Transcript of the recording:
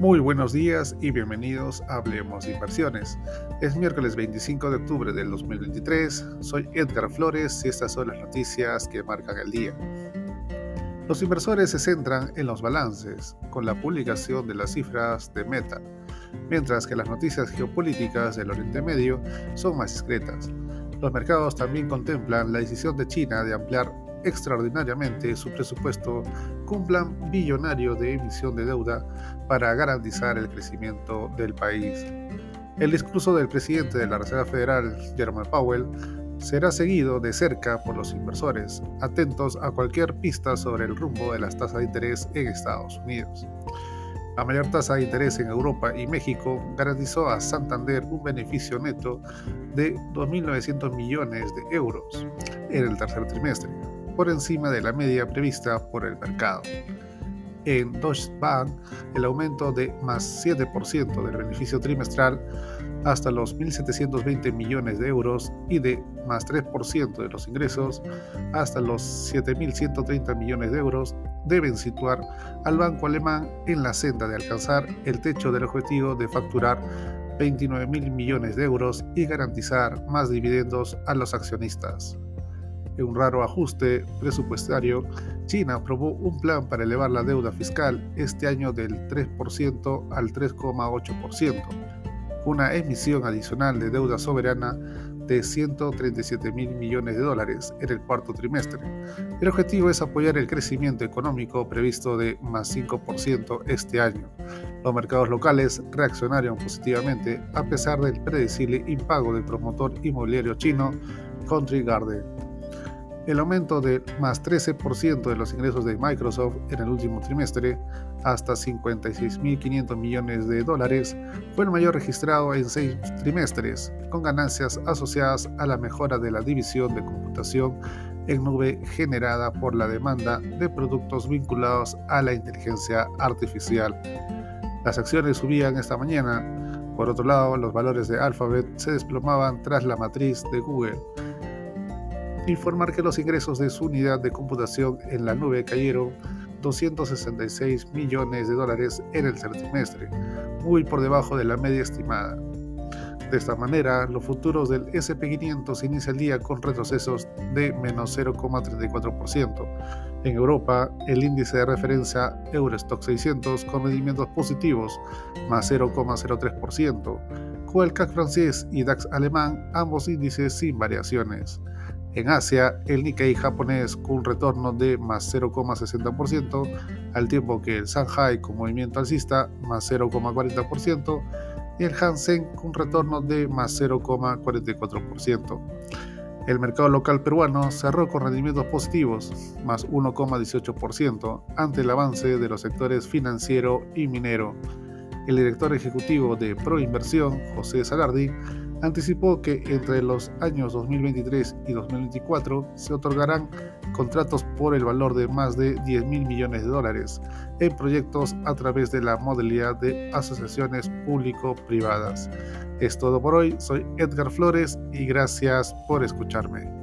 Muy buenos días y bienvenidos a Hablemos de Inversiones. Es miércoles 25 de octubre del 2023. Soy Edgar Flores y estas son las noticias que marcan el día. Los inversores se centran en los balances, con la publicación de las cifras de Meta, mientras que las noticias geopolíticas del Oriente Medio son más discretas. Los mercados también contemplan la decisión de China de ampliar extraordinariamente su presupuesto con plan billonario de emisión de deuda para garantizar el crecimiento del país. El discurso del presidente de la Reserva Federal, Jerome Powell, será seguido de cerca por los inversores, atentos a cualquier pista sobre el rumbo de las tasas de interés en Estados Unidos. La mayor tasa de interés en Europa y México garantizó a Santander un beneficio neto de 2.900 millones de euros en el tercer trimestre, por encima de la media prevista por el mercado. En Deutsche Bank, el aumento de más 7% del beneficio trimestral hasta los 1.720 millones de euros y de más 3% de los ingresos hasta los 7.130 millones de euros deben situar al banco alemán en la senda de alcanzar el techo del objetivo de facturar 29.000 millones de euros y garantizar más dividendos a los accionistas. En un raro ajuste presupuestario, China aprobó un plan para elevar la deuda fiscal este año del 3% al 3,8%, una emisión adicional de deuda soberana de 137 mil millones de dólares en el cuarto trimestre. El objetivo es apoyar el crecimiento económico previsto de más 5% este año. Los mercados locales reaccionaron positivamente a pesar del predecible impago del promotor inmobiliario chino Country Garden el aumento de más 13% de los ingresos de Microsoft en el último trimestre, hasta 56.500 millones de dólares, fue el mayor registrado en seis trimestres, con ganancias asociadas a la mejora de la división de computación en nube generada por la demanda de productos vinculados a la inteligencia artificial. Las acciones subían esta mañana. Por otro lado, los valores de Alphabet se desplomaban tras la matriz de Google informar que los ingresos de su unidad de computación en la nube cayeron 266 millones de dólares en el trimestre, muy por debajo de la media estimada. De esta manera, los futuros del SP500 inician el día con retrocesos de menos 0,34%. En Europa, el índice de referencia Eurostock 600 con rendimientos positivos, más 0,03%, con el CAC francés y DAX alemán, ambos índices sin variaciones. En Asia, el Nikkei japonés con un retorno de más 0,60%, al tiempo que el Shanghai con movimiento alcista más 0,40% y el Hansen con un retorno de más 0,44%. El mercado local peruano cerró con rendimientos positivos, más 1,18%, ante el avance de los sectores financiero y minero. El director ejecutivo de Proinversión, José Salardi, anticipó que entre los años 2023 y 2024 se otorgarán contratos por el valor de más de 10 mil millones de dólares en proyectos a través de la modalidad de asociaciones público-privadas. Es todo por hoy, soy Edgar Flores y gracias por escucharme.